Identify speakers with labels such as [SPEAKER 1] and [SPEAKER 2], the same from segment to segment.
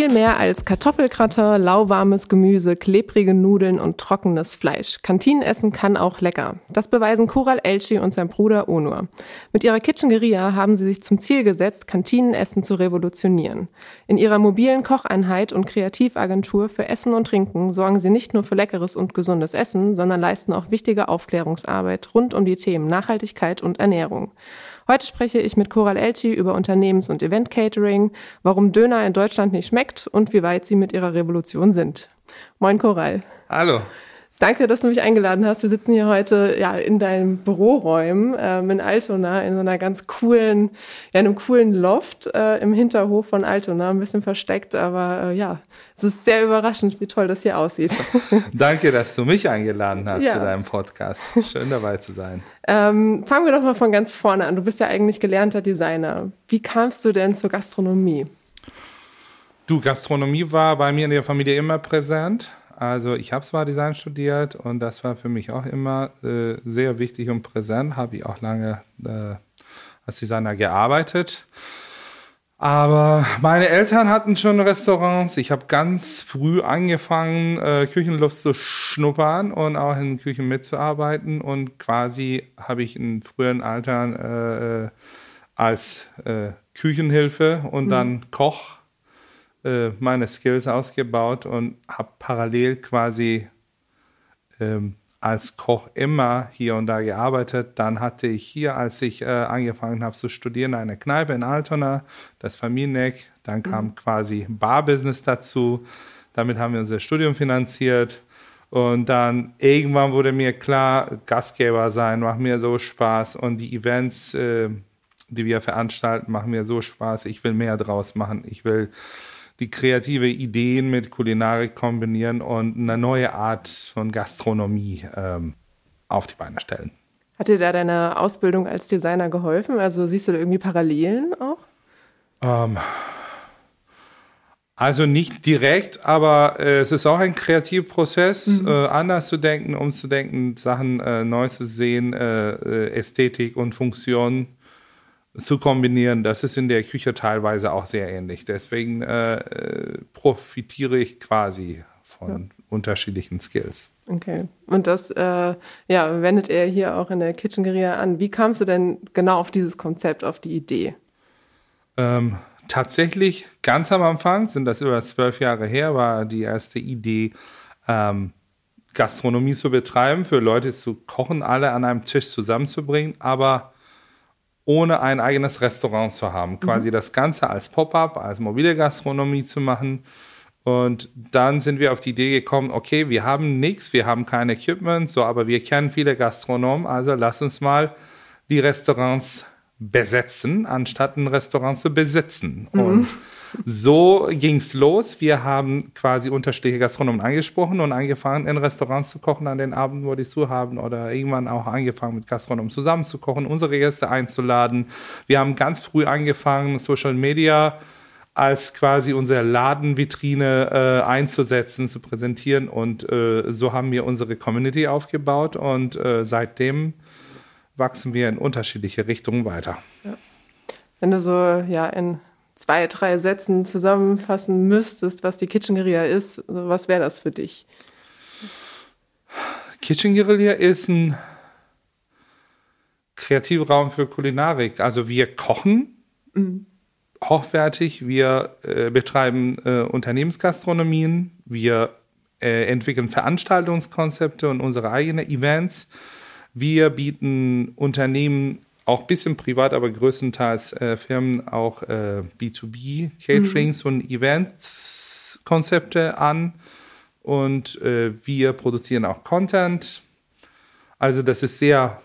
[SPEAKER 1] Viel mehr als Kartoffelkratter, lauwarmes Gemüse, klebrige Nudeln und trockenes Fleisch. Kantinenessen kann auch lecker. Das beweisen Koral Elchi und sein Bruder Onur. Mit ihrer Kitchengeria haben sie sich zum Ziel gesetzt, Kantinenessen zu revolutionieren. In ihrer mobilen Kocheinheit und Kreativagentur für Essen und Trinken sorgen sie nicht nur für leckeres und gesundes Essen, sondern leisten auch wichtige Aufklärungsarbeit rund um die Themen Nachhaltigkeit und Ernährung. Heute spreche ich mit Coral Elchi über Unternehmens- und Event-Catering, warum Döner in Deutschland nicht schmeckt und wie weit sie mit ihrer Revolution sind. Moin Coral.
[SPEAKER 2] Hallo.
[SPEAKER 1] Danke, dass du mich eingeladen hast. Wir sitzen hier heute ja in deinen Büroräumen ähm, in Altona in so einer ganz coolen, ja, einem coolen Loft äh, im Hinterhof von Altona, ein bisschen versteckt, aber äh, ja, es ist sehr überraschend, wie toll das hier aussieht.
[SPEAKER 2] Danke, dass du mich eingeladen hast ja. zu deinem Podcast. Schön dabei zu sein.
[SPEAKER 1] Ähm, fangen wir doch mal von ganz vorne an. Du bist ja eigentlich gelernter Designer. Wie kamst du denn zur Gastronomie?
[SPEAKER 2] Du, Gastronomie war bei mir in der Familie immer präsent. Also ich habe zwar Design studiert und das war für mich auch immer äh, sehr wichtig und präsent. Habe ich auch lange äh, als Designer gearbeitet. Aber meine Eltern hatten schon Restaurants. Ich habe ganz früh angefangen, äh, Küchenluft zu schnuppern und auch in Küchen mitzuarbeiten. Und quasi habe ich in frühen Altern äh, äh als äh, Küchenhilfe und mhm. dann Koch äh, meine Skills ausgebaut und habe parallel quasi ähm, als Koch immer hier und da gearbeitet. Dann hatte ich hier, als ich äh, angefangen habe zu studieren, eine Kneipe in Altona, das Familieneck. Dann kam mhm. quasi Barbusiness dazu. Damit haben wir unser Studium finanziert. Und dann irgendwann wurde mir klar, Gastgeber sein macht mir so Spaß und die Events, äh, die wir veranstalten, machen mir so Spaß. Ich will mehr draus machen. Ich will die kreative Ideen mit Kulinarik kombinieren und eine neue Art von Gastronomie ähm, auf die Beine stellen.
[SPEAKER 1] Hat dir da deine Ausbildung als Designer geholfen? Also siehst du da irgendwie Parallelen auch?
[SPEAKER 2] Ähm, also nicht direkt, aber äh, es ist auch ein Kreativprozess, mhm. äh, anders zu denken, umzudenken, Sachen äh, neu zu sehen, äh, äh, Ästhetik und Funktion zu kombinieren, das ist in der Küche teilweise auch sehr ähnlich. Deswegen äh, äh, profitiere ich quasi von ja. unterschiedlichen Skills.
[SPEAKER 1] Okay. Und das äh, ja, wendet er hier auch in der Kitchengeria an. Wie kamst du denn genau auf dieses Konzept, auf die Idee?
[SPEAKER 2] Ähm, tatsächlich ganz am Anfang, sind das über zwölf Jahre her, war die erste Idee, ähm, Gastronomie zu betreiben, für Leute zu kochen, alle an einem Tisch zusammenzubringen, aber ohne ein eigenes Restaurant zu haben. Mhm. Quasi das Ganze als Pop-up, als mobile Gastronomie zu machen. Und dann sind wir auf die Idee gekommen, okay, wir haben nichts, wir haben kein Equipment, so, aber wir kennen viele Gastronomen, also lass uns mal die Restaurants besetzen, anstatt ein Restaurant zu besitzen. Mhm. Und so ging es los. Wir haben quasi unterschiedliche Gastronomen angesprochen und angefangen, in Restaurants zu kochen an den Abenden, wo die zu haben oder irgendwann auch angefangen, mit Gastronomen zusammen zu kochen, unsere Gäste einzuladen. Wir haben ganz früh angefangen, Social Media als quasi unsere Ladenvitrine äh, einzusetzen, zu präsentieren und äh, so haben wir unsere Community aufgebaut und äh, seitdem wachsen wir in unterschiedliche Richtungen weiter. Ja.
[SPEAKER 1] Wenn du so ja in zwei, drei Sätzen zusammenfassen müsstest, was die Kitchen Guerilla ist, was wäre das für dich?
[SPEAKER 2] Kitchen Guerilla ist ein Kreativraum für Kulinarik. Also wir kochen mhm. hochwertig, wir äh, betreiben äh, Unternehmensgastronomien, wir äh, entwickeln Veranstaltungskonzepte und unsere eigenen Events. Wir bieten Unternehmen auch ein bisschen privat, aber größtenteils äh, Firmen auch äh, B2B Caterings mhm. und Events Konzepte an und äh, wir produzieren auch Content. Also das ist sehr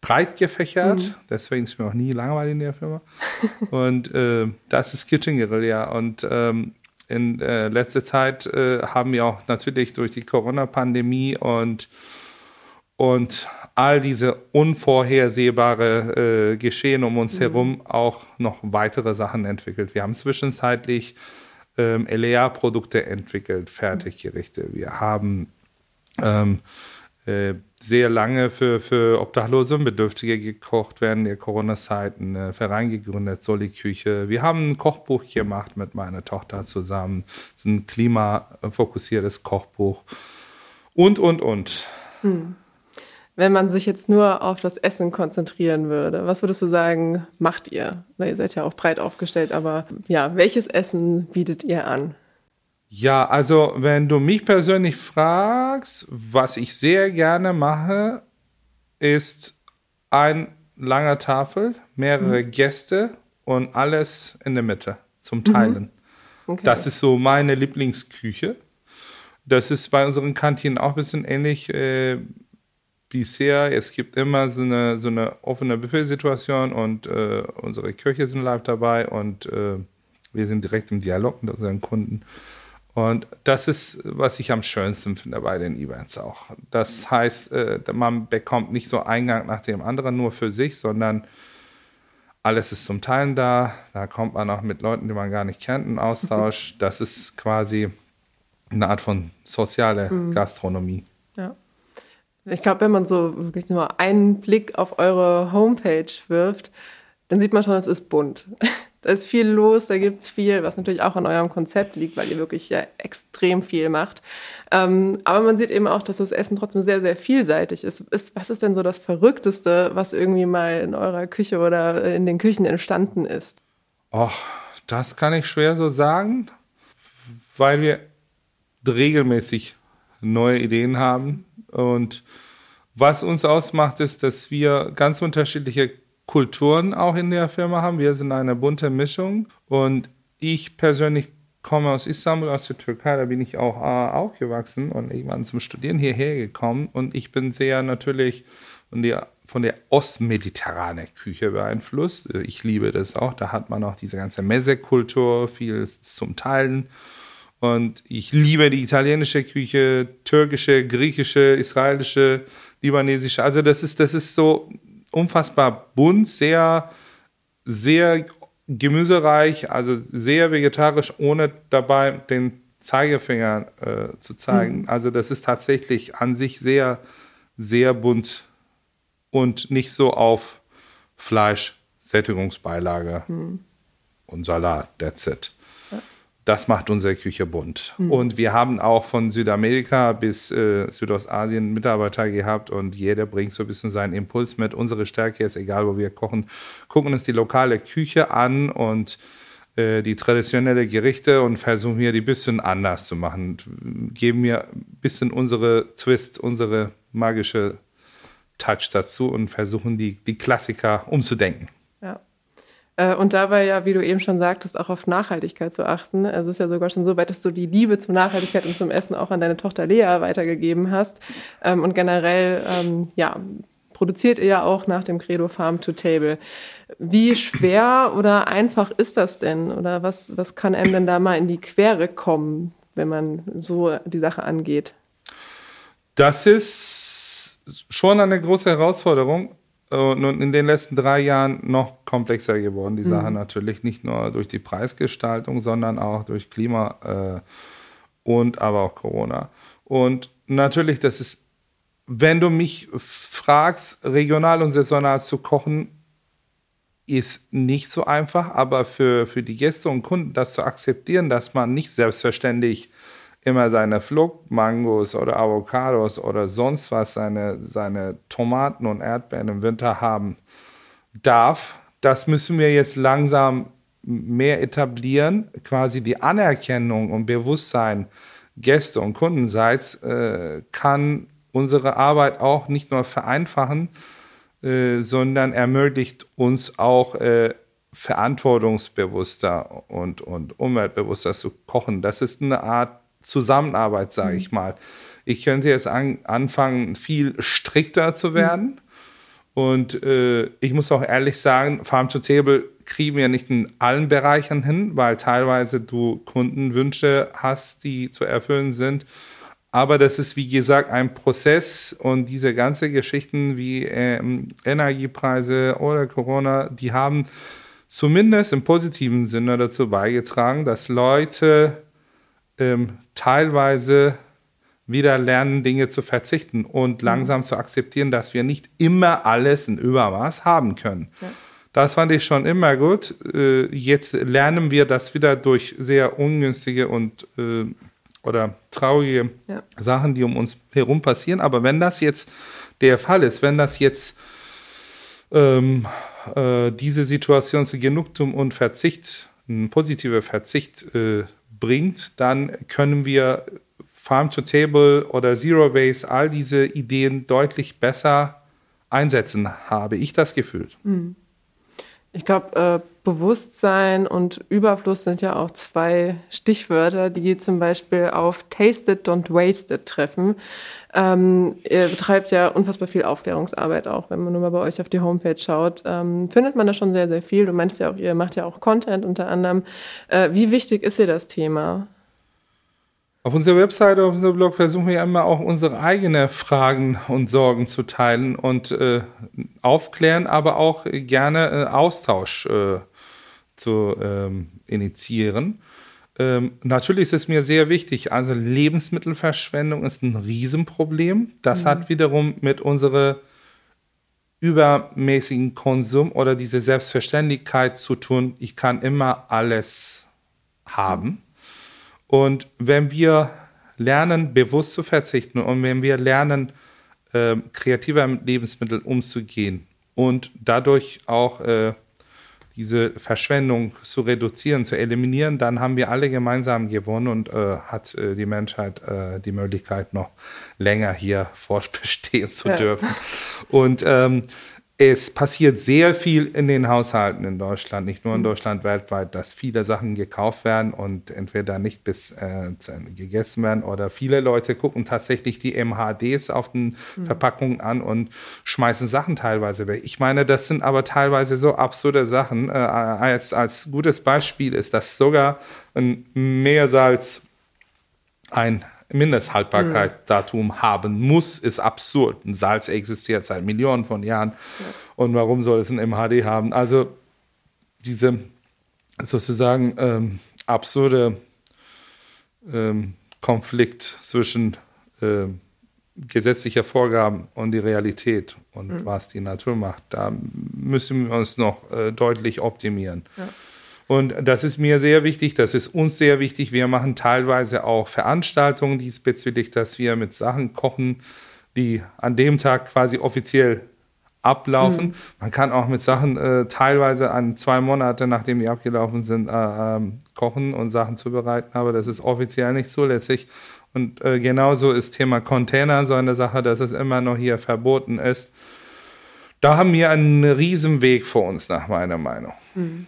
[SPEAKER 2] breit gefächert, mhm. deswegen ist mir auch nie langweilig in der Firma. und äh, das ist Kitchen Guerilla und ähm, in äh, letzter Zeit äh, haben wir auch natürlich durch die Corona-Pandemie und, und all diese unvorhersehbare äh, Geschehen um uns mhm. herum auch noch weitere Sachen entwickelt. Wir haben zwischenzeitlich ähm, LEA-Produkte entwickelt, Fertiggerichte. Wir haben ähm, äh, sehr lange für, für Obdachlose und Bedürftige gekocht während der Corona-Zeiten, äh, Verein gegründet, Soli-Küche. Wir haben ein Kochbuch gemacht mit meiner Tochter zusammen, so ein klimafokussiertes Kochbuch und, und, und. Hm
[SPEAKER 1] wenn man sich jetzt nur auf das Essen konzentrieren würde, was würdest du sagen, macht ihr? Na, ihr seid ja auch breit aufgestellt, aber ja, welches Essen bietet ihr an?
[SPEAKER 2] Ja, also wenn du mich persönlich fragst, was ich sehr gerne mache, ist ein langer Tafel, mehrere mhm. Gäste und alles in der Mitte zum. Teilen. Mhm. Okay. Das ist so meine Lieblingsküche. Das ist bei unseren Kantinen auch ein bisschen ähnlich. Äh, bisher, es gibt immer so eine, so eine offene Buffet-Situation und äh, unsere Köche sind live dabei und äh, wir sind direkt im Dialog mit unseren Kunden. Und das ist, was ich am schönsten finde bei den Events auch. Das heißt, äh, man bekommt nicht so Eingang nach dem anderen nur für sich, sondern alles ist zum Teilen da. Da kommt man auch mit Leuten, die man gar nicht kennt, in Austausch. Das ist quasi eine Art von soziale mhm. Gastronomie.
[SPEAKER 1] Ich glaube, wenn man so wirklich nur einen Blick auf eure Homepage wirft, dann sieht man schon, es ist bunt. Da ist viel los, da gibt es viel, was natürlich auch an eurem Konzept liegt, weil ihr wirklich ja extrem viel macht. Ähm, aber man sieht eben auch, dass das Essen trotzdem sehr, sehr vielseitig ist. ist. Was ist denn so das Verrückteste, was irgendwie mal in eurer Küche oder in den Küchen entstanden ist?
[SPEAKER 2] Och, das kann ich schwer so sagen, weil wir regelmäßig neue Ideen haben. Und was uns ausmacht, ist, dass wir ganz unterschiedliche Kulturen auch in der Firma haben. Wir sind eine bunte Mischung. Und ich persönlich komme aus Istanbul, aus der Türkei, da bin ich auch äh, aufgewachsen und irgendwann zum Studieren hierher gekommen. Und ich bin sehr natürlich von der, von der ostmediterranen Küche beeinflusst. Ich liebe das auch. Da hat man auch diese ganze Messe-Kultur, viel zum Teilen. Und ich liebe die italienische Küche, türkische, griechische, israelische, libanesische. Also das ist, das ist so unfassbar bunt, sehr, sehr gemüsereich, also sehr vegetarisch, ohne dabei den Zeigefinger äh, zu zeigen. Mhm. Also das ist tatsächlich an sich sehr, sehr bunt und nicht so auf Fleisch, Sättigungsbeilage mhm. und Salat, that's it das macht unsere Küche bunt. Mhm. Und wir haben auch von Südamerika bis äh, Südostasien Mitarbeiter gehabt und jeder bringt so ein bisschen seinen Impuls mit. Unsere Stärke ist, egal wo wir kochen, gucken uns die lokale Küche an und äh, die traditionelle Gerichte und versuchen hier die bisschen anders zu machen. Geben mir ein bisschen unsere Twist, unsere magische Touch dazu und versuchen die, die Klassiker umzudenken.
[SPEAKER 1] Äh, und dabei ja, wie du eben schon sagtest, auch auf Nachhaltigkeit zu achten. Also es ist ja sogar schon so weit, dass du die Liebe zur Nachhaltigkeit und zum Essen auch an deine Tochter Lea weitergegeben hast. Ähm, und generell, ähm, ja, produziert ihr ja auch nach dem Credo Farm to Table. Wie schwer oder einfach ist das denn? Oder was, was kann einem denn da mal in die Quere kommen, wenn man so die Sache angeht?
[SPEAKER 2] Das ist schon eine große Herausforderung. Und in den letzten drei Jahren noch komplexer geworden, die mhm. Sache natürlich. Nicht nur durch die Preisgestaltung, sondern auch durch Klima äh, und aber auch Corona. Und natürlich, das ist, wenn du mich fragst, regional und saisonal zu kochen, ist nicht so einfach, aber für, für die Gäste und Kunden das zu akzeptieren, dass man nicht selbstverständlich immer seine Fluchtmangos oder Avocados oder sonst was, seine, seine Tomaten und Erdbeeren im Winter haben darf. Das müssen wir jetzt langsam mehr etablieren, quasi die Anerkennung und Bewusstsein Gäste und Kundenseits, äh, kann unsere Arbeit auch nicht nur vereinfachen, äh, sondern ermöglicht uns auch äh, verantwortungsbewusster und, und umweltbewusster zu kochen. Das ist eine Art Zusammenarbeit, sage mhm. ich mal. Ich könnte jetzt an, anfangen, viel strikter zu werden. Mhm. Und äh, ich muss auch ehrlich sagen, Farm to Table kriegen wir nicht in allen Bereichen hin, weil teilweise du Kundenwünsche hast, die zu erfüllen sind. Aber das ist, wie gesagt, ein Prozess und diese ganzen Geschichten wie ähm, Energiepreise oder Corona, die haben zumindest im positiven Sinne dazu beigetragen, dass Leute ähm, teilweise wieder lernen, Dinge zu verzichten und mhm. langsam zu akzeptieren, dass wir nicht immer alles in Übermaß haben können. Ja. Das fand ich schon immer gut. Äh, jetzt lernen wir das wieder durch sehr ungünstige und äh, oder traurige ja. Sachen, die um uns herum passieren. Aber wenn das jetzt der Fall ist, wenn das jetzt ähm, äh, diese Situation zu Genugtuung und Verzicht, ein positiver Verzicht äh, bringt, dann können wir Farm to Table oder Zero Waste, all diese Ideen deutlich besser einsetzen, habe ich das Gefühl.
[SPEAKER 1] Mhm. Ich glaube, äh, Bewusstsein und Überfluss sind ja auch zwei Stichwörter, die zum Beispiel auf Tasted Don't Wasted treffen. Ähm, ihr betreibt ja unfassbar viel Aufklärungsarbeit auch, wenn man nur mal bei euch auf die Homepage schaut. Ähm, findet man da schon sehr, sehr viel. Du meinst ja auch, ihr macht ja auch Content unter anderem. Äh, wie wichtig ist dir das Thema?
[SPEAKER 2] Auf unserer Webseite, auf unserem Blog versuchen wir immer auch unsere eigenen Fragen und Sorgen zu teilen und äh, aufklären, aber auch gerne äh, Austausch äh, zu ähm, initiieren. Ähm, natürlich ist es mir sehr wichtig, also Lebensmittelverschwendung ist ein Riesenproblem. Das mhm. hat wiederum mit unserem übermäßigen Konsum oder diese Selbstverständlichkeit zu tun, ich kann immer alles haben. Und wenn wir lernen, bewusst zu verzichten und wenn wir lernen, äh, kreativer mit Lebensmitteln umzugehen und dadurch auch äh, diese Verschwendung zu reduzieren, zu eliminieren, dann haben wir alle gemeinsam gewonnen und äh, hat äh, die Menschheit äh, die Möglichkeit, noch länger hier fortbestehen zu ja. dürfen. Und ähm, es passiert sehr viel in den Haushalten in Deutschland, nicht nur in mhm. Deutschland, weltweit, dass viele Sachen gekauft werden und entweder nicht bis äh, zu Ende gegessen werden oder viele Leute gucken tatsächlich die MHDs auf den mhm. Verpackungen an und schmeißen Sachen teilweise weg. Ich meine, das sind aber teilweise so absurde Sachen. Äh, als, als gutes Beispiel ist, dass sogar ein Meersalz ein Mindesthaltbarkeitsdatum mhm. haben muss, ist absurd. Ein Salz existiert seit Millionen von Jahren. Ja. Und warum soll es ein MHD haben? Also diese sozusagen ähm, absurde ähm, Konflikt zwischen äh, gesetzlicher Vorgaben und die Realität und mhm. was die Natur macht, da müssen wir uns noch äh, deutlich optimieren. Ja. Und das ist mir sehr wichtig, das ist uns sehr wichtig. Wir machen teilweise auch Veranstaltungen diesbezüglich, dass wir mit Sachen kochen, die an dem Tag quasi offiziell ablaufen. Mhm. Man kann auch mit Sachen äh, teilweise an zwei Monate, nachdem die abgelaufen sind, äh, äh, kochen und Sachen zubereiten, aber das ist offiziell nicht zulässig. Und äh, genauso ist Thema Container so eine Sache, dass es immer noch hier verboten ist. Da haben wir einen riesen Weg vor uns, nach meiner Meinung. Mhm.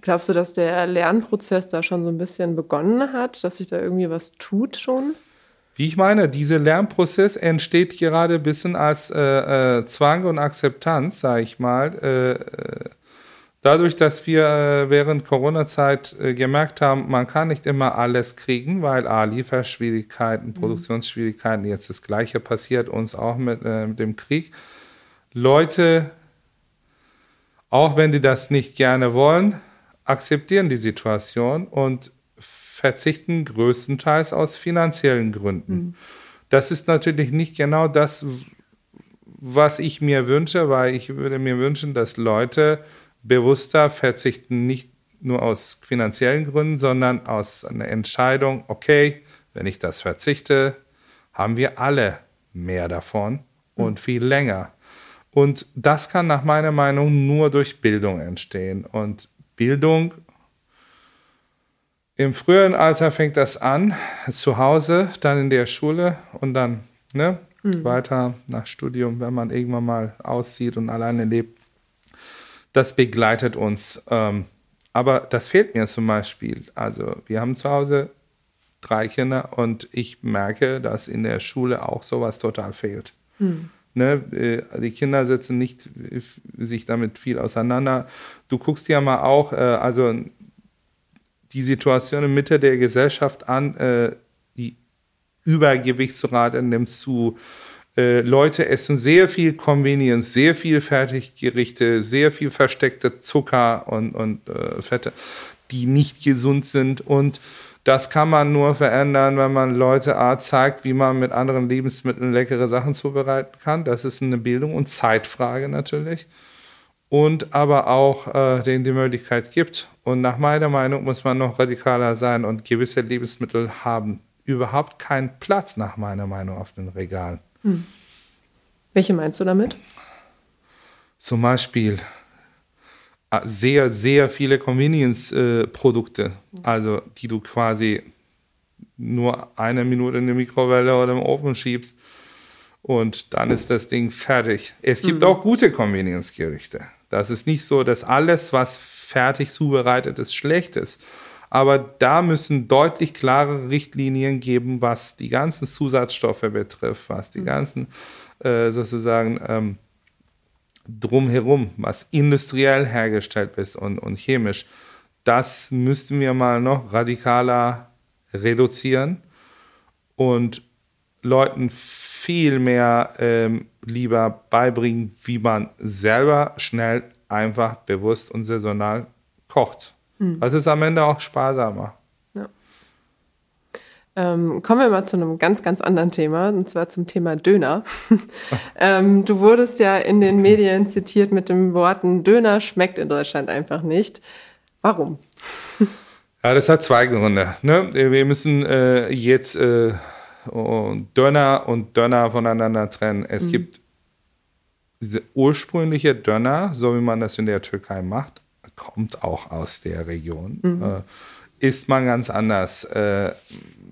[SPEAKER 1] Glaubst du, dass der Lernprozess da schon so ein bisschen begonnen hat, dass sich da irgendwie was tut schon?
[SPEAKER 2] Wie ich meine, dieser Lernprozess entsteht gerade ein bisschen als äh, äh, Zwang und Akzeptanz, sage ich mal. Äh, äh, dadurch, dass wir äh, während Corona-Zeit äh, gemerkt haben, man kann nicht immer alles kriegen, weil A, Lieferschwierigkeiten, mhm. Produktionsschwierigkeiten, jetzt das Gleiche passiert uns auch mit, mit dem Krieg. Leute, auch wenn die das nicht gerne wollen, akzeptieren die Situation und verzichten größtenteils aus finanziellen Gründen. Mhm. Das ist natürlich nicht genau das, was ich mir wünsche, weil ich würde mir wünschen, dass Leute bewusster verzichten, nicht nur aus finanziellen Gründen, sondern aus einer Entscheidung, okay, wenn ich das verzichte, haben wir alle mehr davon und mhm. viel länger. Und das kann nach meiner Meinung nur durch Bildung entstehen. Und Bildung Im früheren Alter fängt das an, zu Hause, dann in der Schule und dann ne, mhm. weiter nach Studium, wenn man irgendwann mal auszieht und alleine lebt. Das begleitet uns. Ähm, aber das fehlt mir zum Beispiel. Also wir haben zu Hause drei Kinder und ich merke, dass in der Schule auch sowas total fehlt. Mhm. Ne, äh, die Kinder setzen nicht sich damit viel auseinander. Du guckst ja mal auch, äh, also die Situation in Mitte der Gesellschaft an, äh, die Übergewichtsrate nimmt zu. Äh, Leute essen sehr viel Convenience, sehr viel Fertiggerichte, sehr viel versteckte Zucker und, und äh, Fette, die nicht gesund sind. Und das kann man nur verändern, wenn man Leute Art zeigt, wie man mit anderen Lebensmitteln leckere Sachen zubereiten kann. Das ist eine Bildung und Zeitfrage natürlich und aber auch äh, denen die Möglichkeit gibt. Und nach meiner Meinung muss man noch radikaler sein und gewisse Lebensmittel haben überhaupt keinen Platz, nach meiner Meinung, auf den Regalen. Hm.
[SPEAKER 1] Welche meinst du damit?
[SPEAKER 2] Zum Beispiel sehr, sehr viele Convenience-Produkte, äh, also die du quasi nur eine Minute in die Mikrowelle oder im Ofen schiebst und dann ist das Ding fertig. Es gibt mhm. auch gute Convenience-Gerichte. Das ist nicht so, dass alles, was fertig zubereitet ist, schlecht ist. Aber da müssen deutlich klare Richtlinien geben, was die ganzen Zusatzstoffe betrifft, was die mhm. ganzen äh, sozusagen ähm, drumherum, was industriell hergestellt ist und, und chemisch. Das müssten wir mal noch radikaler reduzieren und Leuten viel mehr ähm, lieber beibringen, wie man selber schnell, einfach, bewusst und saisonal kocht. Mhm. Das ist am Ende auch sparsamer.
[SPEAKER 1] Ähm, kommen wir mal zu einem ganz, ganz anderen Thema, und zwar zum Thema Döner. ähm, du wurdest ja in den Medien zitiert mit den Worten, Döner schmeckt in Deutschland einfach nicht. Warum?
[SPEAKER 2] ja, das hat zwei Gründe. Ne? Wir müssen äh, jetzt äh, Döner und Döner voneinander trennen. Es mhm. gibt diese ursprüngliche Döner, so wie man das in der Türkei macht, kommt auch aus der Region. Mhm. Äh, isst man ganz anders. Äh,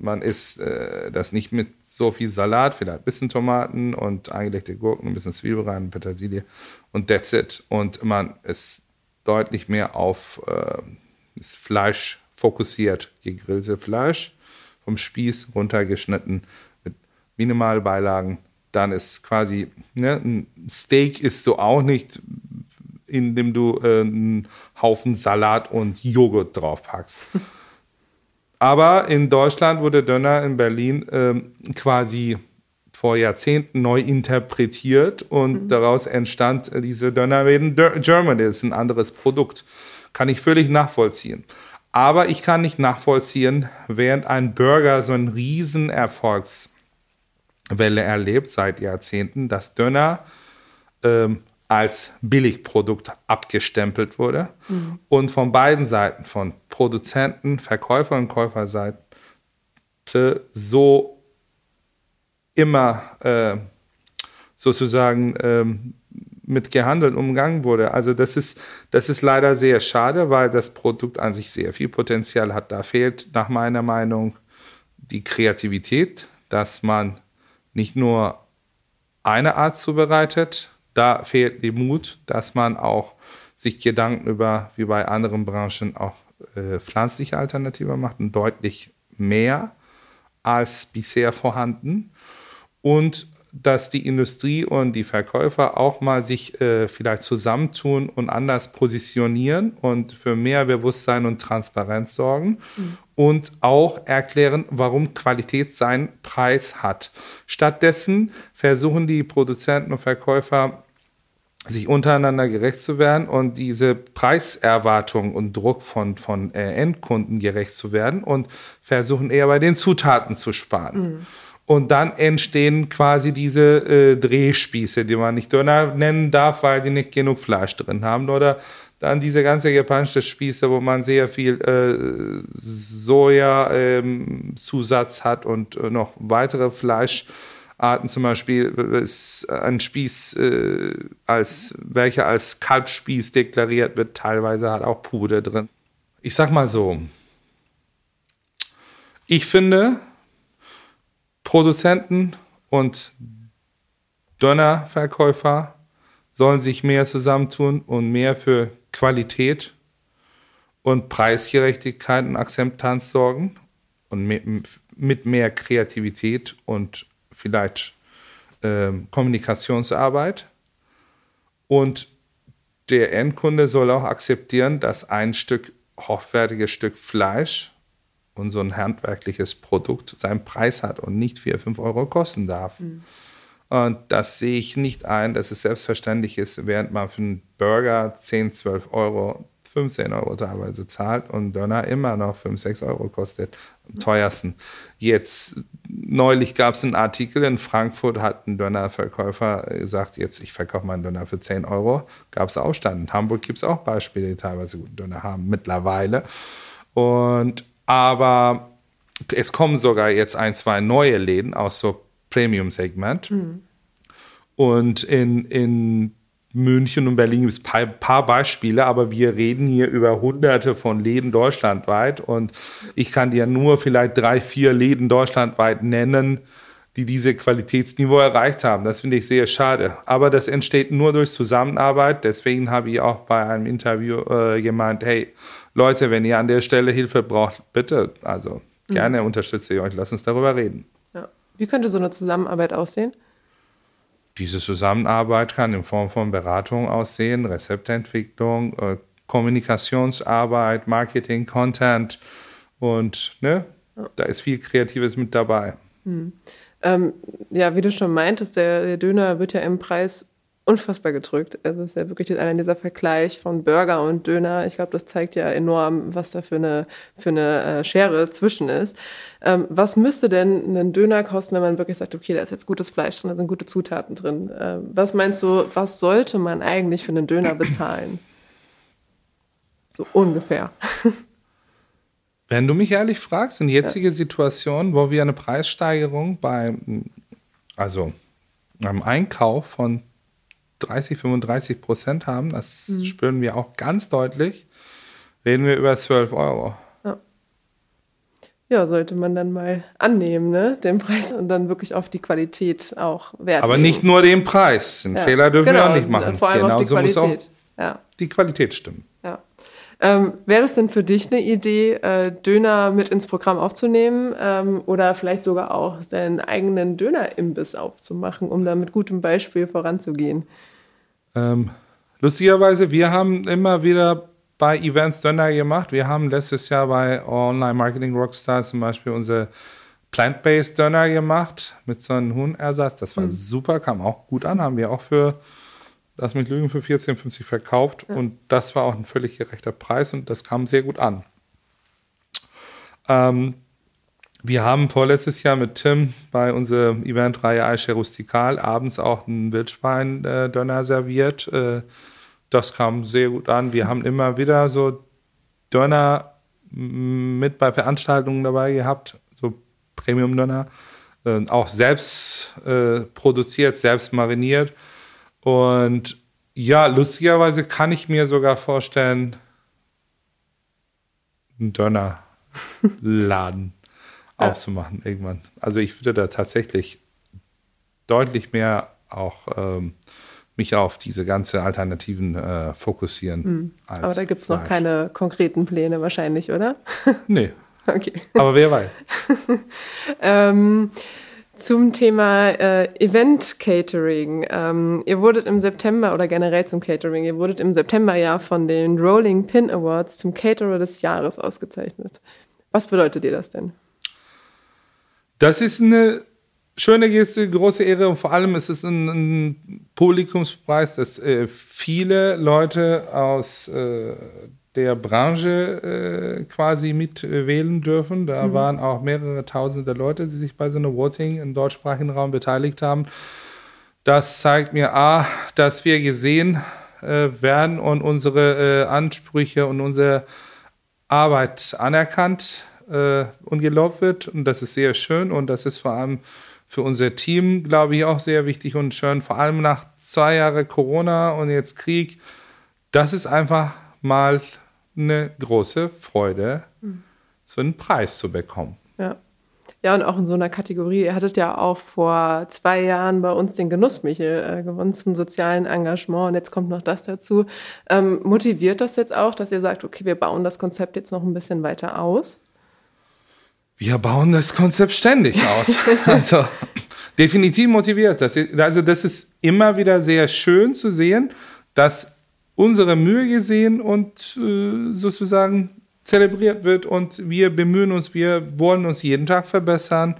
[SPEAKER 2] man isst äh, das nicht mit so viel Salat, vielleicht ein bisschen Tomaten und eingelegte Gurken, ein bisschen Zwiebeln, Petersilie und that's it. Und man ist deutlich mehr auf äh, das Fleisch fokussiert, gegrillte Fleisch vom Spieß runtergeschnitten mit Minimalbeilagen. Dann ist quasi, ne, ein Steak ist so auch nicht, indem du äh, einen Haufen Salat und Joghurt draufpackst. Aber in Deutschland wurde Döner in Berlin ähm, quasi vor Jahrzehnten neu interpretiert und mhm. daraus entstand diese Dönerläden Germany, das ist ein anderes Produkt. Kann ich völlig nachvollziehen. Aber ich kann nicht nachvollziehen, während ein Burger so eine riesen Erfolgswelle erlebt seit Jahrzehnten, dass Döner ähm, als Billigprodukt abgestempelt wurde mhm. und von beiden Seiten, von Produzenten, Verkäufer und Käuferseite, so immer äh, sozusagen ähm, mit gehandelt umgangen wurde. Also das ist, das ist leider sehr schade, weil das Produkt an sich sehr viel Potenzial hat. Da fehlt nach meiner Meinung die Kreativität, dass man nicht nur eine Art zubereitet, da fehlt der Mut, dass man auch sich Gedanken über, wie bei anderen Branchen, auch äh, pflanzliche Alternativen macht und deutlich mehr als bisher vorhanden. Und dass die Industrie und die Verkäufer auch mal sich äh, vielleicht zusammentun und anders positionieren und für mehr Bewusstsein und Transparenz sorgen mhm. und auch erklären, warum Qualität seinen Preis hat. Stattdessen versuchen die Produzenten und Verkäufer sich untereinander gerecht zu werden und diese Preiserwartung und Druck von, von äh, Endkunden gerecht zu werden und versuchen eher bei den Zutaten zu sparen. Mhm. Und dann entstehen quasi diese äh, Drehspieße, die man nicht Döner nennen darf, weil die nicht genug Fleisch drin haben. Oder dann diese ganze japanische Spieße, wo man sehr viel äh, Soja-Zusatz ähm, hat und äh, noch weitere Fleischarten. Zum Beispiel ist ein Spieß, äh, als, welcher als Kalbspieß deklariert wird, teilweise hat auch Puder drin. Ich sag mal so, Ich finde, Produzenten und Dönerverkäufer sollen sich mehr zusammentun und mehr für Qualität und Preisgerechtigkeit und Akzeptanz sorgen und mit mehr Kreativität und vielleicht äh, Kommunikationsarbeit. Und der Endkunde soll auch akzeptieren, dass ein Stück hochwertiges Stück Fleisch und so ein handwerkliches Produkt seinen Preis hat und nicht 4, 5 Euro kosten darf. Mhm. Und das sehe ich nicht ein, dass es selbstverständlich ist, während man für einen Burger 10, 12 Euro 15 Euro teilweise zahlt und Döner immer noch 5, 6 Euro kostet. Am teuersten. Jetzt, neulich gab es einen Artikel in Frankfurt, hat ein Dönerverkäufer gesagt, jetzt ich verkaufe meinen Döner für 10 Euro. Gab es Aufstand. In Hamburg gibt es auch Beispiele, die teilweise guten Döner haben, mittlerweile. Und aber es kommen sogar jetzt ein, zwei neue Läden aus so Premium-Segment. Mhm. Und in, in München und Berlin gibt es ein paar Beispiele, aber wir reden hier über hunderte von Läden deutschlandweit und ich kann dir nur vielleicht drei, vier Läden deutschlandweit nennen, die diese Qualitätsniveau erreicht haben. Das finde ich sehr schade. Aber das entsteht nur durch Zusammenarbeit. Deswegen habe ich auch bei einem Interview äh, gemeint, hey Leute, wenn ihr an der Stelle Hilfe braucht, bitte, also gerne mhm. unterstütze ich euch. Lass uns darüber reden.
[SPEAKER 1] Ja. Wie könnte so eine Zusammenarbeit aussehen?
[SPEAKER 2] Diese Zusammenarbeit kann in Form von Beratung aussehen, Rezeptentwicklung, äh, Kommunikationsarbeit, Marketing, Content und ne, ja. da ist viel Kreatives mit dabei.
[SPEAKER 1] Hm. Ähm, ja, wie du schon meintest, der, der, Döner wird ja im Preis unfassbar gedrückt. Also es ist ja wirklich einer dieser Vergleich von Burger und Döner. Ich glaube, das zeigt ja enorm, was da für eine, für eine äh, Schere zwischen ist. Ähm, was müsste denn ein Döner kosten, wenn man wirklich sagt, okay, da ist jetzt gutes Fleisch drin, da sind gute Zutaten drin? Ähm, was meinst du, was sollte man eigentlich für einen Döner bezahlen? So ungefähr.
[SPEAKER 2] Wenn du mich ehrlich fragst, in jetziger ja. Situation, wo wir eine Preissteigerung bei, also einem Einkauf von 30, 35 Prozent haben, das mhm. spüren wir auch ganz deutlich, reden wir über 12 Euro.
[SPEAKER 1] Ja. ja, sollte man dann mal annehmen, ne? den Preis und dann wirklich auf die Qualität auch Wert
[SPEAKER 2] Aber nicht nur den Preis, den ja. Fehler dürfen genau, wir auch nicht machen.
[SPEAKER 1] Vor allem Genauso auf die Qualität.
[SPEAKER 2] ja. Die Qualität stimmen.
[SPEAKER 1] Ähm, Wäre das denn für dich eine Idee, äh, Döner mit ins Programm aufzunehmen ähm, oder vielleicht sogar auch deinen eigenen Dönerimbiss aufzumachen, um da mit gutem Beispiel voranzugehen?
[SPEAKER 2] Ähm, lustigerweise, wir haben immer wieder bei Events Döner gemacht. Wir haben letztes Jahr bei Online Marketing Rockstars zum Beispiel unsere Plant-Based Döner gemacht mit so einem Huhnersatz. Das war mhm. super, kam auch gut an. Haben wir auch für, lass mich lügen, für 14,50 verkauft. Ja. Und das war auch ein völlig gerechter Preis und das kam sehr gut an. Ähm, wir haben vorletztes Jahr mit Tim bei unserer Eventreihe Aische Rustikal abends auch einen Wildschwein-Döner serviert. Äh, das kam sehr gut an. Wir haben immer wieder so Döner mit bei Veranstaltungen dabei gehabt, so Premium-Döner. Äh, auch selbst äh, produziert, selbst mariniert. Und ja, lustigerweise kann ich mir sogar vorstellen, einen Dönerladen aufzumachen irgendwann. Also ich würde da tatsächlich deutlich mehr auch ähm, mich auf diese ganze Alternativen äh, fokussieren. Mhm.
[SPEAKER 1] Aber da gibt es noch keine konkreten Pläne wahrscheinlich, oder?
[SPEAKER 2] nee. okay. Aber wer weiß.
[SPEAKER 1] ähm, zum Thema äh, Event Catering. Ähm, ihr wurdet im September oder generell zum Catering, ihr wurdet im September ja von den Rolling Pin Awards zum Caterer des Jahres ausgezeichnet. Was bedeutet dir das denn?
[SPEAKER 2] Das ist eine schöne Geste, große Ehre und vor allem ist es ein, ein Publikumspreis, dass äh, viele Leute aus äh, der Branche äh, quasi mitwählen dürfen. Da mhm. waren auch mehrere tausende Leute, die sich bei so einem Voting im deutschsprachigen Raum beteiligt haben. Das zeigt mir A, dass wir gesehen äh, werden und unsere äh, Ansprüche und unsere Arbeit anerkannt äh, und gelobt wird. Und das ist sehr schön und das ist vor allem für unser Team, glaube ich, auch sehr wichtig und schön. Vor allem nach zwei Jahren Corona und jetzt Krieg. Das ist einfach mal eine große Freude, mhm. so einen Preis zu bekommen.
[SPEAKER 1] Ja. Ja, und auch in so einer Kategorie. Ihr hattet ja auch vor zwei Jahren bei uns den Genussmichel äh, gewonnen zum sozialen Engagement und jetzt kommt noch das dazu. Ähm, motiviert das jetzt auch, dass ihr sagt, okay, wir bauen das Konzept jetzt noch ein bisschen weiter aus?
[SPEAKER 2] Wir bauen das Konzept ständig aus. also definitiv motiviert. Das, also das ist immer wieder sehr schön zu sehen, dass unsere Mühe gesehen und äh, sozusagen zelebriert wird und wir bemühen uns, wir wollen uns jeden Tag verbessern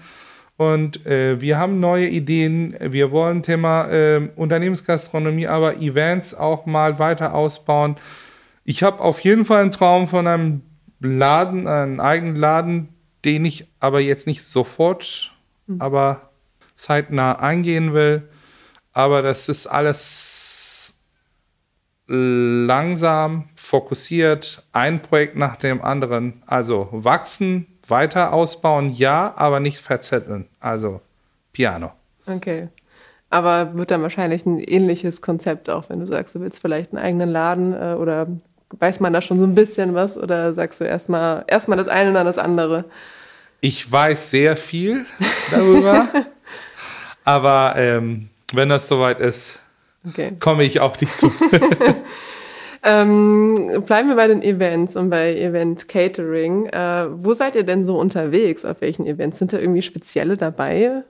[SPEAKER 2] und äh, wir haben neue Ideen. Wir wollen Thema äh, Unternehmensgastronomie, aber Events auch mal weiter ausbauen. Ich habe auf jeden Fall einen Traum von einem Laden, einen eigenen Laden, den ich aber jetzt nicht sofort, mhm. aber zeitnah eingehen will. Aber das ist alles langsam fokussiert, ein Projekt nach dem anderen. Also wachsen, weiter ausbauen, ja, aber nicht verzetteln. Also Piano.
[SPEAKER 1] Okay. Aber wird dann wahrscheinlich ein ähnliches Konzept auch, wenn du sagst, du willst vielleicht einen eigenen Laden äh, oder weiß man da schon so ein bisschen was oder sagst du erstmal erstmal das eine und dann das andere?
[SPEAKER 2] Ich weiß sehr viel darüber, aber ähm, wenn das soweit ist, okay. komme ich auf dich zu.
[SPEAKER 1] Ähm, bleiben wir bei den Events und bei Event Catering. Äh, wo seid ihr denn so unterwegs? Auf welchen Events? Sind da irgendwie spezielle dabei?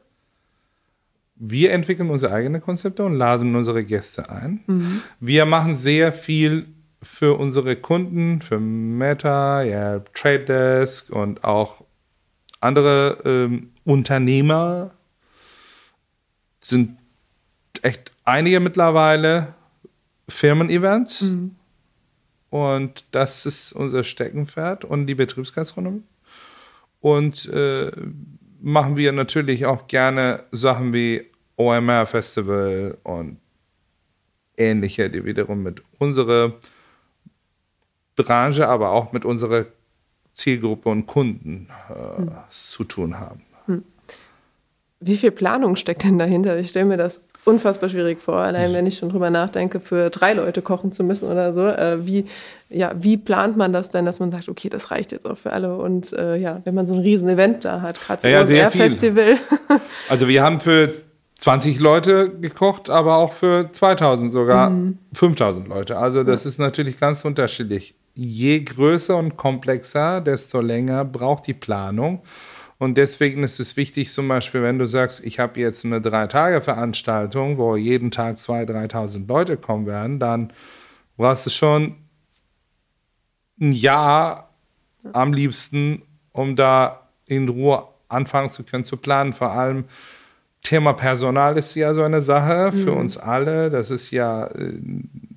[SPEAKER 2] Wir entwickeln unsere eigenen Konzepte und laden unsere Gäste ein. Mhm. Wir machen sehr viel für unsere Kunden, für Meta, ja, Trade Desk und auch andere ähm, Unternehmer sind echt einige mittlerweile Firmen-Events. Mhm. Und das ist unser Steckenpferd und die Betriebsgastronomie. Und äh, machen wir natürlich auch gerne Sachen wie OMR Festival und ähnliche, die wiederum mit unserer Branche, aber auch mit unserer Zielgruppe und Kunden äh, hm. zu tun haben. Hm.
[SPEAKER 1] Wie viel Planung steckt denn dahinter? Ich stelle mir das unfassbar schwierig vor, allein wenn ich schon drüber nachdenke, für drei Leute kochen zu müssen oder so. Äh, wie, ja, wie plant man das denn, dass man sagt, okay, das reicht jetzt auch für alle? Und äh, ja, wenn man so ein riesen Event da hat, gerade so
[SPEAKER 2] ja,
[SPEAKER 1] ein
[SPEAKER 2] Festival. Also wir haben für 20 Leute gekocht, aber auch für 2000 sogar mhm. 5000 Leute. Also das ja. ist natürlich ganz unterschiedlich. Je größer und komplexer, desto länger braucht die Planung. Und deswegen ist es wichtig, zum Beispiel, wenn du sagst, ich habe jetzt eine Drei-Tage-Veranstaltung, wo jeden Tag 2.000, 3.000 Leute kommen werden, dann brauchst du schon ein Jahr am liebsten, um da in Ruhe anfangen zu können zu planen. Vor allem Thema Personal ist ja so eine Sache für mhm. uns alle. Das ist ja äh,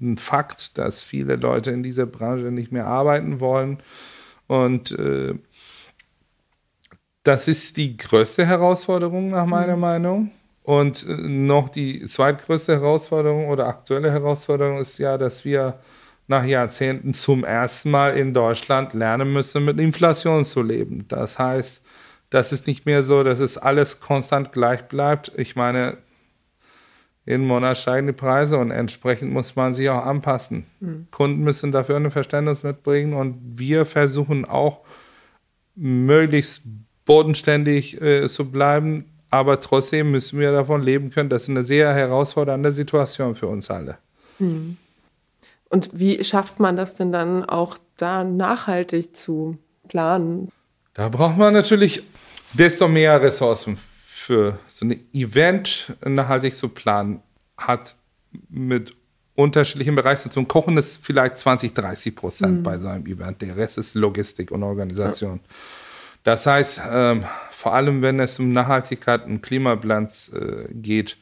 [SPEAKER 2] ein Fakt, dass viele Leute in dieser Branche nicht mehr arbeiten wollen. Und äh, das ist die größte Herausforderung nach meiner mhm. Meinung. Und äh, noch die zweitgrößte Herausforderung oder aktuelle Herausforderung ist ja, dass wir nach Jahrzehnten zum ersten Mal in Deutschland lernen müssen, mit Inflation zu leben. Das heißt, das ist nicht mehr so, dass es alles konstant gleich bleibt. Ich meine, jeden Monat steigen die Preise und entsprechend muss man sich auch anpassen. Mhm. Kunden müssen dafür ein Verständnis mitbringen und wir versuchen auch möglichst bodenständig äh, zu bleiben. Aber trotzdem müssen wir davon leben können. Das ist eine sehr herausfordernde Situation für uns alle. Hm.
[SPEAKER 1] Und wie schafft man das denn dann auch da nachhaltig zu planen?
[SPEAKER 2] Da braucht man natürlich desto mehr Ressourcen für so ein Event nachhaltig zu planen. Hat mit unterschiedlichen Bereichen zu tun. Kochen ist vielleicht 20, 30 Prozent mhm. bei so einem Event. Der Rest ist Logistik und Organisation. Ja. Das heißt, ähm, vor allem wenn es um Nachhaltigkeit und Klimabilanz äh, geht,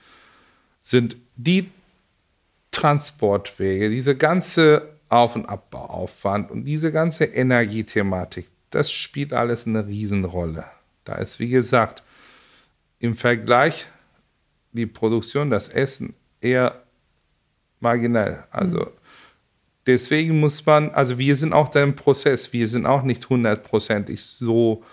[SPEAKER 2] sind die Transportwege, diese ganze Auf- und Abbauaufwand und diese ganze Energiethematik, das spielt alles eine Riesenrolle. Da ist, wie gesagt, im Vergleich die Produktion, das Essen eher marginell. Also mhm. Deswegen muss man, also wir sind auch da im Prozess, wir sind auch nicht hundertprozentig so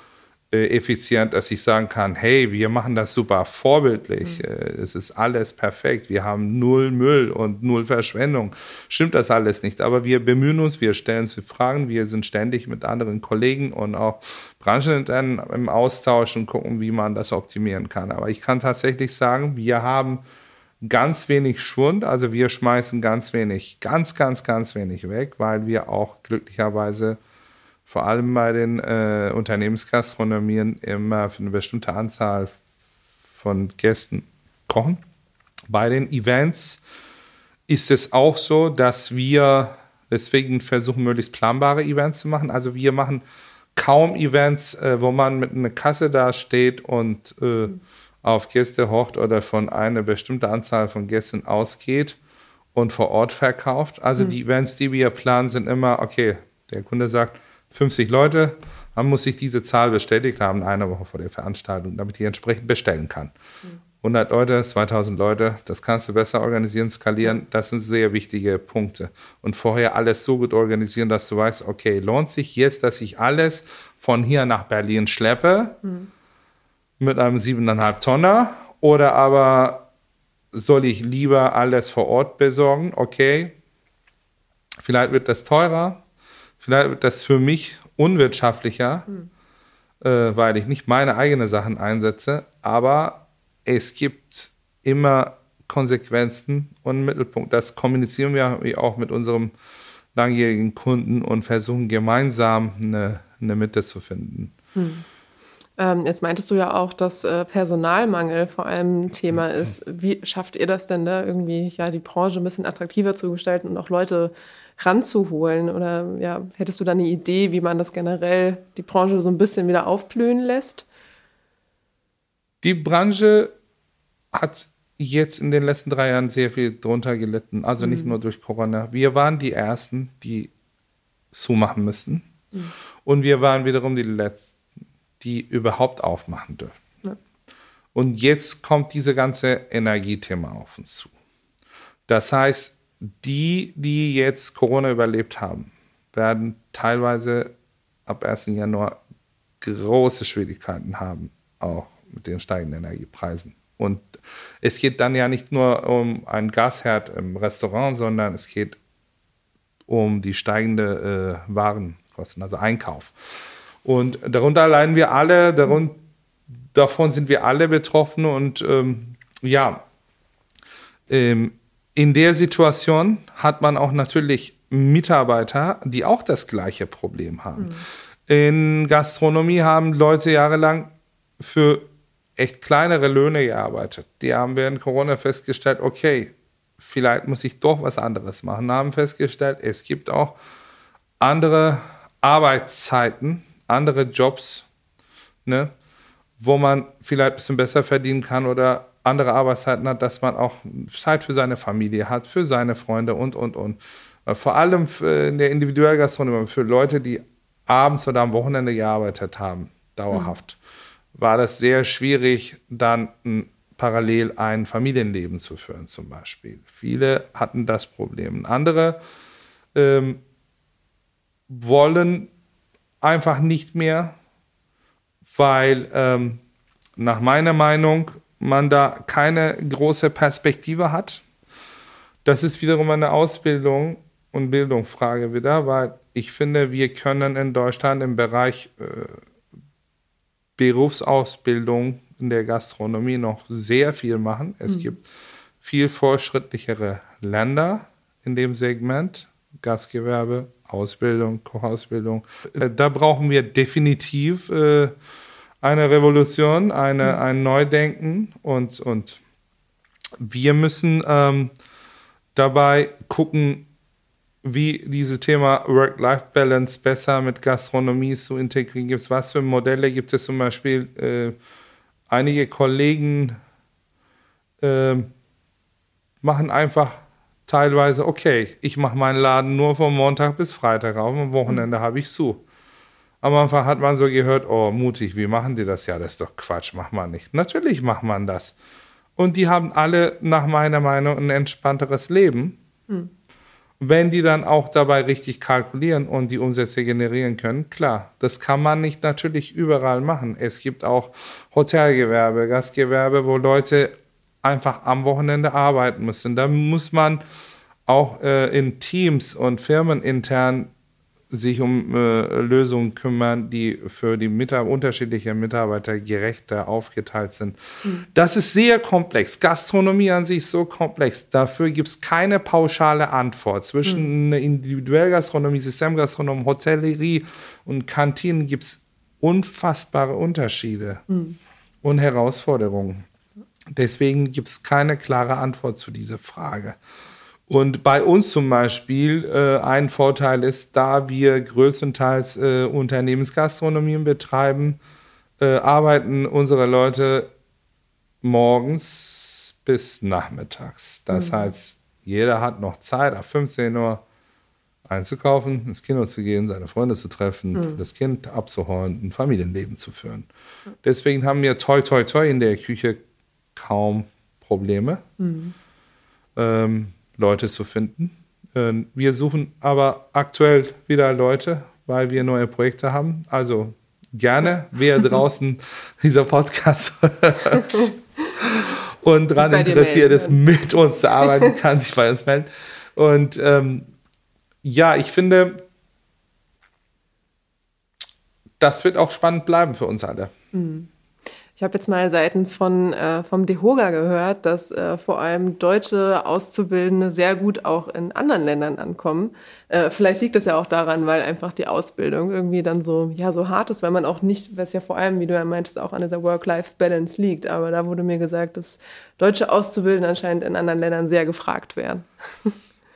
[SPEAKER 2] äh, effizient, dass ich sagen kann, hey, wir machen das super vorbildlich, mhm. Äh, es ist alles perfekt, wir haben null Müll und null Verschwendung. Stimmt das alles nicht, aber wir bemühen uns, wir stellen uns Fragen, wir sind ständig mit anderen Kollegen und auch Branchen im Austausch und gucken, wie man das optimieren kann. Aber ich kann tatsächlich sagen, wir haben ganz wenig Schwund, also wir schmeißen ganz wenig, ganz, ganz, ganz wenig weg, weil wir auch glücklicherweise vor allem bei den äh, Unternehmensgastronomien immer für eine bestimmte Anzahl von Gästen kochen. Bei den Events ist es auch so, dass wir deswegen versuchen, möglichst planbare Events zu machen. Also wir machen kaum Events, äh, wo man mit einer Kasse da steht und äh, auf Gäste hocht oder von einer bestimmten Anzahl von Gästen ausgeht und vor Ort verkauft. Also mhm. die Events, die wir planen, sind immer, okay, der Kunde sagt, 50 Leute, man muss sich diese Zahl bestätigt haben, eine Woche vor der Veranstaltung, damit ich entsprechend bestellen kann. 100 Leute, 2000 Leute, das kannst du besser organisieren, skalieren. Das sind sehr wichtige Punkte. Und vorher alles so gut organisieren, dass du weißt, okay, lohnt sich jetzt, dass ich alles von hier nach Berlin schleppe mhm. Mit einem 7,5 Tonner oder aber soll ich lieber alles vor Ort besorgen? Okay, vielleicht wird das teurer, Vielleicht wird das für mich unwirtschaftlicher, hm. äh, weil ich nicht meine eigenen Sachen einsetze, aber es gibt immer Konsequenzen und Mittelpunkt. Das kommunizieren wir auch mit unserem langjährigen Kunden und versuchen gemeinsam eine, eine Mitte zu finden.
[SPEAKER 1] Hm. Ähm, jetzt meintest du ja auch, dass äh, Personalmangel vor allem ein Thema ist. Wie schafft ihr das denn da irgendwie, ja, die Branche ein bisschen attraktiver zu gestalten und auch Leute ranzuholen? Oder ja, hättest du da eine Idee, wie man das generell, die Branche so ein bisschen wieder aufblühen lässt?
[SPEAKER 2] Die Branche hat jetzt in den letzten drei Jahren sehr viel drunter gelitten. Also nicht mhm. nur durch Corona. Wir waren die Ersten, die zumachen müssen. Mhm. Und wir waren wiederum die Letzten, die überhaupt aufmachen dürfen. Ja. Und jetzt kommt diese ganze Energiethema auf uns zu. Das heißt, die, die jetzt Corona überlebt haben, werden teilweise ab 1. Januar große Schwierigkeiten haben, auch mit den steigenden Energiepreisen. Und es geht dann ja nicht nur um einen Gasherd im Restaurant, sondern es geht um die steigende äh, Warenkosten, also Einkauf. Und darunter leiden wir alle, darun davon sind wir alle betroffen. Und ähm, ja, ähm, in der Situation hat man auch natürlich Mitarbeiter, die auch das gleiche Problem haben. Mhm. In Gastronomie haben Leute jahrelang für echt kleinere Löhne gearbeitet. Die haben während Corona festgestellt, okay, vielleicht muss ich doch was anderes machen. Haben festgestellt, es gibt auch andere Arbeitszeiten, andere Jobs, ne, wo man vielleicht ein bisschen besser verdienen kann oder andere Arbeitszeiten hat, dass man auch Zeit für seine Familie hat, für seine Freunde und, und, und. Äh, vor allem in der Individualgastronomie, für Leute, die abends oder am Wochenende gearbeitet haben, dauerhaft, mhm. war das sehr schwierig, dann ein, parallel ein Familienleben zu führen, zum Beispiel. Viele hatten das Problem. Andere ähm, wollen einfach nicht mehr, weil ähm, nach meiner Meinung man da keine große Perspektive hat. Das ist wiederum eine Ausbildung und Bildungsfrage wieder, weil ich finde, wir können in Deutschland im Bereich äh, Berufsausbildung in der Gastronomie noch sehr viel machen. Es mhm. gibt viel fortschrittlichere Länder in dem Segment, Gastgewerbe, Ausbildung, Kochausbildung. Äh, da brauchen wir definitiv äh, eine Revolution, eine, mhm. ein Neudenken und, und wir müssen ähm, dabei gucken, wie dieses Thema Work-Life-Balance besser mit Gastronomie zu integrieren gibt. Was für Modelle gibt es zum Beispiel? Äh, einige Kollegen äh, machen einfach teilweise, okay, ich mache meinen Laden nur von Montag bis Freitag auf, am Wochenende mhm. habe ich zu. Am Anfang hat man so gehört, oh, mutig, wie machen die das? Ja, das ist doch Quatsch, macht man nicht. Natürlich macht man das. Und die haben alle nach meiner Meinung ein entspannteres Leben. Hm. wenn die dann auch dabei richtig kalkulieren und die Umsätze generieren können, klar, das kann man nicht natürlich überall machen. Es gibt auch Hotelgewerbe, Gastgewerbe, wo Leute einfach am Wochenende arbeiten müssen. Da muss man auch äh, in Teams und Firmen intern sich um äh, Lösungen kümmern, die für die Mitar unterschiedlichen Mitarbeiter gerechter aufgeteilt sind. Mhm. Das ist sehr komplex. Gastronomie an sich ist so komplex. Dafür gibt es keine pauschale Antwort. Zwischen mhm. Individuellgastronomie, Systemgastronomie, Hotellerie und Kantinen gibt es unfassbare Unterschiede mhm. und Herausforderungen. Deswegen gibt es keine klare Antwort zu dieser Frage. Und bei uns zum Beispiel äh, ein Vorteil ist, da wir größtenteils äh, Unternehmensgastronomien betreiben, äh, arbeiten unsere Leute morgens bis nachmittags. Das mhm. heißt, jeder hat noch Zeit, ab 15 Uhr einzukaufen, ins Kino zu gehen, seine Freunde zu treffen, mhm. das Kind abzuholen, ein Familienleben zu führen. Deswegen haben wir toi toi toi in der Küche kaum Probleme. Mhm. Ähm, Leute zu finden. Ähm, wir suchen aber aktuell wieder Leute, weil wir neue Projekte haben. Also gerne, wer draußen dieser Podcast hört und daran interessiert ist, mit uns zu arbeiten, kann sich bei uns melden. Und ähm, ja, ich finde, das wird auch spannend bleiben für uns alle. Mhm.
[SPEAKER 1] Ich habe jetzt mal seitens von äh, vom DEHOGA gehört, dass äh, vor allem deutsche Auszubildende sehr gut auch in anderen Ländern ankommen. Äh, vielleicht liegt das ja auch daran, weil einfach die Ausbildung irgendwie dann so ja so hart ist, weil man auch nicht, es ja vor allem, wie du ja meintest, auch an dieser Work-Life-Balance liegt. Aber da wurde mir gesagt, dass deutsche Auszubildende anscheinend in anderen Ländern sehr gefragt werden.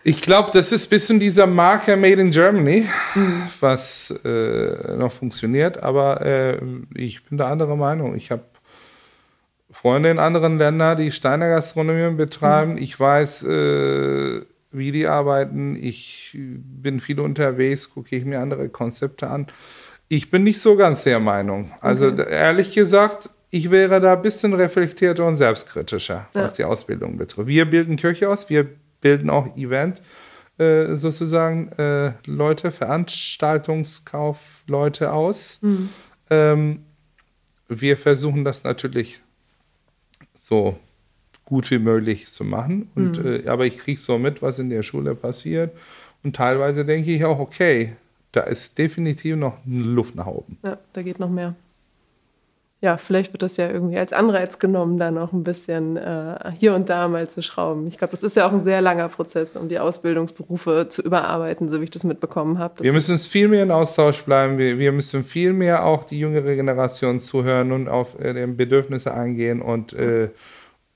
[SPEAKER 2] Ich glaube, das ist ein bisschen dieser Marker Made in Germany, mhm. was äh, noch funktioniert. Aber äh, ich bin der andere Meinung. Ich habe Freunde in anderen Ländern, die Steiner Gastronomie betreiben. Mhm. Ich weiß, äh, wie die arbeiten. Ich bin viel unterwegs, gucke ich mir andere Konzepte an. Ich bin nicht so ganz der Meinung. Also okay. ehrlich gesagt, ich wäre da ein bisschen reflektierter und selbstkritischer, was ja. die Ausbildung betrifft. Wir bilden Köche aus, wir bilden auch Event äh, sozusagen äh, Leute, Veranstaltungskaufleute aus. Mhm. Ähm, wir versuchen das natürlich so gut wie möglich zu machen. Und, mhm. äh, aber ich kriege so mit, was in der Schule passiert. Und teilweise denke ich auch, okay, da ist definitiv noch Luft nach oben.
[SPEAKER 1] Ja, da geht noch mehr. Ja, vielleicht wird das ja irgendwie als Anreiz genommen, da noch ein bisschen äh, hier und da mal zu schrauben. Ich glaube, das ist ja auch ein sehr langer Prozess, um die Ausbildungsberufe zu überarbeiten, so wie ich das mitbekommen habe.
[SPEAKER 2] Wir müssen viel mehr in Austausch bleiben. Wir, wir, müssen viel mehr auch die jüngere Generation zuhören und auf äh, die Bedürfnisse eingehen und äh,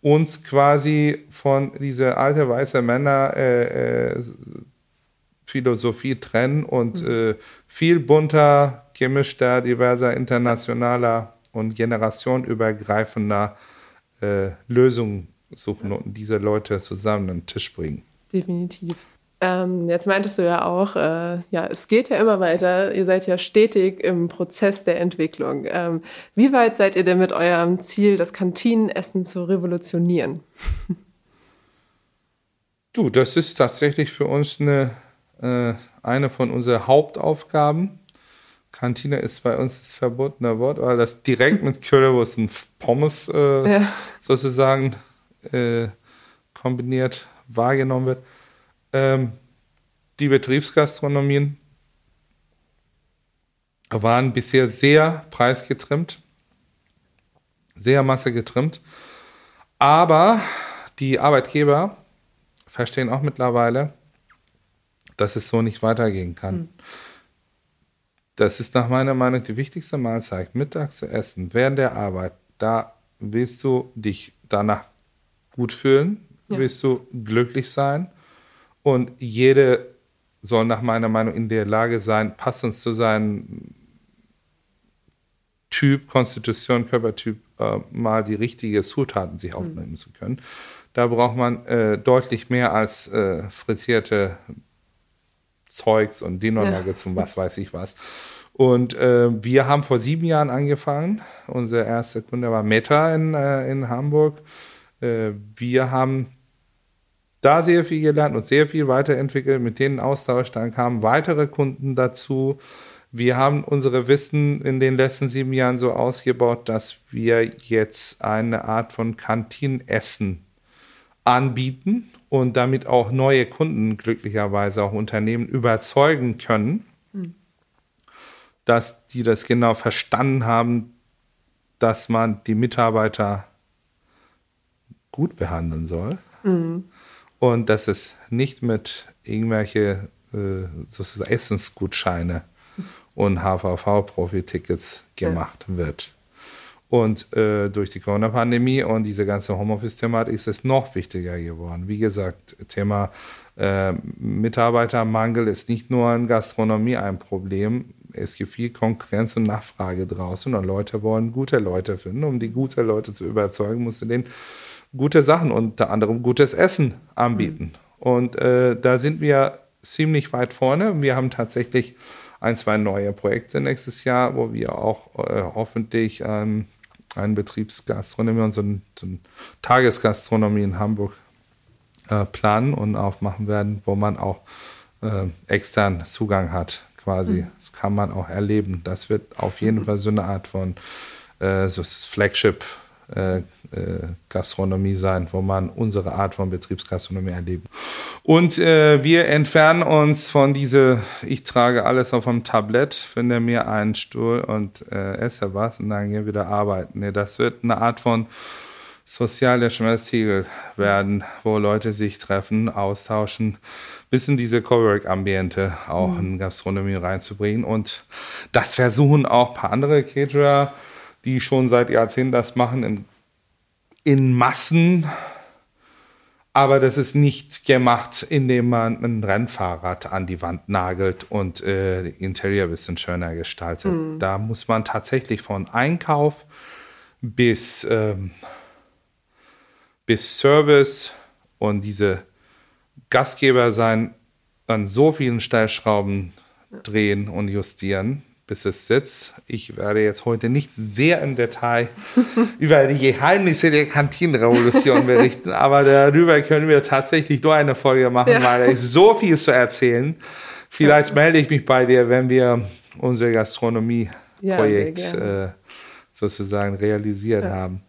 [SPEAKER 2] uns quasi von dieser alte weiße Männer äh, äh, Philosophie trennen und mhm. Äh, viel bunter, gemischter, diverser, internationaler und generationenübergreifender äh, Lösungen suchen und diese Leute zusammen an den Tisch bringen.
[SPEAKER 1] Definitiv. Ähm, jetzt meintest du ja auch, äh, ja, es geht ja immer weiter. Ihr seid ja stetig im Prozess der Entwicklung. Ähm, wie weit seid ihr denn mit eurem Ziel, das Kantinenessen zu revolutionieren?
[SPEAKER 2] Du, das ist tatsächlich für uns eine, äh, eine von unseren Hauptaufgaben. Kantine ist bei uns das verbotene Wort, weil das direkt mit Currywurst und Pommes äh, ja. sozusagen äh, kombiniert wahrgenommen wird. Ähm, die Betriebsgastronomien waren bisher sehr preisgetrimmt, sehr massegetrimmt. Aber die Arbeitgeber verstehen auch mittlerweile, dass es so nicht weitergehen kann. Mhm. Das ist nach meiner Meinung die wichtigste Mahlzeit, mittags zu essen, während der Arbeit. Da willst du dich danach gut fühlen, ja. willst du glücklich sein und jede soll nach meiner Meinung in der Lage sein, passend zu seinem Typ, Konstitution, Körpertyp äh, mal die richtigen Zutaten sich mhm. aufnehmen mhm. zu können. Da braucht man äh, deutlich mehr als äh, frittierte Zeugs und Dinner-Nuggets ja. und was weiß ich was. Und äh, wir haben vor sieben Jahren angefangen. Unser erster Kunde war Meta in, äh, in Hamburg. Äh, wir haben da sehr viel gelernt und sehr viel weiterentwickelt, mit denen Austausch. Dann kamen weitere Kunden dazu. Wir haben unsere Wissen in den letzten sieben Jahren so ausgebaut, dass wir jetzt eine Art von Kantinenessen anbieten und damit auch neue Kunden, glücklicherweise auch Unternehmen, überzeugen können, mhm. dass die das genau verstanden haben, dass man die Mitarbeiter gut behandeln soll mhm. und dass es nicht mit irgendwelche äh, Essensgutscheine und HVV-Profi-Tickets gemacht ja. wird. Und äh, durch die Corona-Pandemie und diese ganze Homeoffice-Thematik ist es noch wichtiger geworden. Wie gesagt, Thema äh, Mitarbeitermangel ist nicht nur in Gastronomie ein Problem. Es gibt viel Konkurrenz und Nachfrage draußen und Leute wollen gute Leute finden. Um die guten Leute zu überzeugen, musst du denen gute Sachen, unter anderem gutes Essen anbieten. Mhm. Und äh, da sind wir ziemlich weit vorne. Wir haben tatsächlich ein, zwei neue Projekte nächstes Jahr, wo wir auch äh, hoffentlich ähm, einen Betriebsgastronomie und so, ein, so eine Tagesgastronomie in Hamburg äh, planen und aufmachen werden, wo man auch äh, extern Zugang hat, quasi. Mhm. Das kann man auch erleben. Das wird auf jeden. Fall so eine Art von äh, so Flagship Gastronomie sein, wo man unsere Art von Betriebsgastronomie erlebt. Und äh, wir entfernen uns von diese, ich trage alles auf einem Tablett, finde mir einen Stuhl und äh, esse was und dann gehen wir wieder arbeiten. Nee, das wird eine Art von sozialer Schmelztiegel werden, wo Leute sich treffen, austauschen, bis in diese Cowork-Ambiente auch mhm. in Gastronomie reinzubringen. Und das versuchen auch ein paar andere Caterer, die schon seit Jahrzehnten das machen, in in Massen, aber das ist nicht gemacht, indem man ein Rennfahrrad an die Wand nagelt und äh, Interior ein bisschen schöner gestaltet. Mhm. Da muss man tatsächlich von Einkauf bis, ähm, bis Service und diese Gastgeber sein an so vielen Stellschrauben drehen und justieren, bis es sitzt. Ich werde jetzt heute nicht sehr im Detail über die Geheimnisse der Kantinenrevolution berichten, aber darüber können wir tatsächlich nur eine Folge machen, ja. weil da ist so viel zu erzählen. Vielleicht ja. melde ich mich bei dir, wenn wir unser Gastronomie-Projekt ja, äh, sozusagen realisiert haben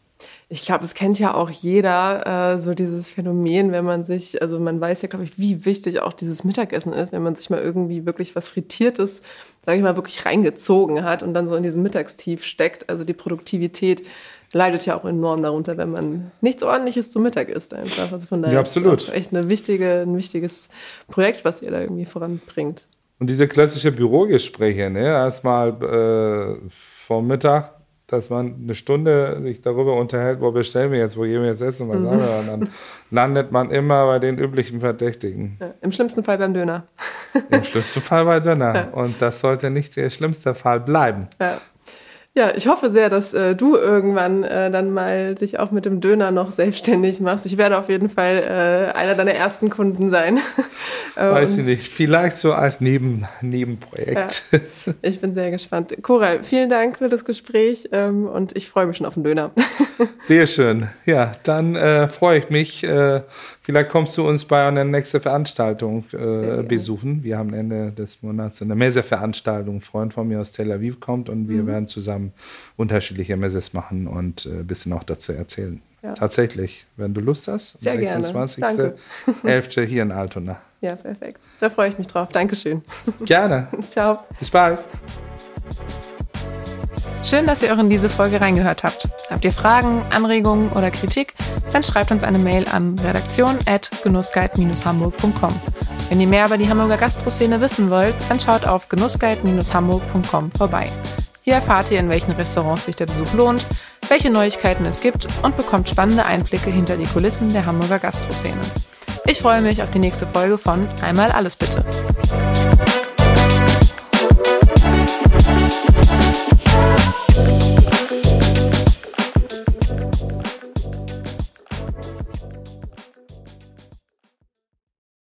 [SPEAKER 1] ich glaube, es kennt ja auch jeder äh, so dieses Phänomen, wenn man sich, also man weiß ja, glaube ich, wie wichtig auch dieses Mittagessen ist, wenn man sich mal irgendwie wirklich was Frittiertes, sage ich mal, wirklich reingezogen hat und dann so in diesem Mittagstief steckt. Also die Produktivität leidet ja auch enorm darunter, wenn man nichts Ordentliches zum Mittag isst einfach. Also von daher ja, absolut. ist es echt eine wichtige, ein wichtiges Projekt, was ihr da irgendwie voranbringt.
[SPEAKER 2] Und diese klassische Bürogespräche, ne? erstmal äh, vor Mittag dass man eine Stunde sich darüber unterhält, wo bestellen wir jetzt, wo gehen wir jetzt essen, was mhm. sagen wir, und dann landet man immer bei den üblichen Verdächtigen.
[SPEAKER 1] Ja, Im schlimmsten Fall beim Döner.
[SPEAKER 2] Im schlimmsten Fall bei Döner. Ja. Und das sollte nicht der schlimmste Fall bleiben.
[SPEAKER 1] Ja. Ja, ich hoffe sehr, dass äh, du irgendwann äh, dann mal dich auch mit dem Döner noch selbstständig machst. Ich werde auf jeden Fall äh, einer deiner ersten Kunden sein.
[SPEAKER 2] Weiß ich nicht, vielleicht so als Neben Nebenprojekt.
[SPEAKER 1] Ja, ich bin sehr gespannt. Koral, vielen Dank für das Gespräch ähm, und ich freue mich schon auf den Döner.
[SPEAKER 2] Sehr schön. Ja, dann äh, freue ich mich. Äh, Vielleicht kommst du uns bei einer nächsten Veranstaltung äh, besuchen. Wir haben Ende des Monats eine Messeveranstaltung. Ein Freund von mir aus Tel Aviv kommt und wir mhm. werden zusammen unterschiedliche Messes machen und äh, ein bisschen auch dazu erzählen. Ja. Tatsächlich, wenn du Lust hast,
[SPEAKER 1] Sehr
[SPEAKER 2] 26.11. hier in Altona.
[SPEAKER 1] Ja, perfekt. Da freue ich mich drauf. Dankeschön.
[SPEAKER 2] Gerne.
[SPEAKER 1] Ciao.
[SPEAKER 2] Bis bald.
[SPEAKER 1] Schön, dass ihr auch in diese Folge reingehört habt. Habt ihr Fragen, Anregungen oder Kritik? Dann schreibt uns eine Mail an redaktion.genussguide-hamburg.com. Wenn ihr mehr über die Hamburger Gastroszene wissen wollt, dann schaut auf genussguide-hamburg.com vorbei. Hier erfahrt ihr, in welchen Restaurants sich der Besuch lohnt, welche Neuigkeiten es gibt und bekommt spannende Einblicke hinter die Kulissen der Hamburger Gastroszene. Ich freue mich auf die nächste Folge von Einmal alles bitte.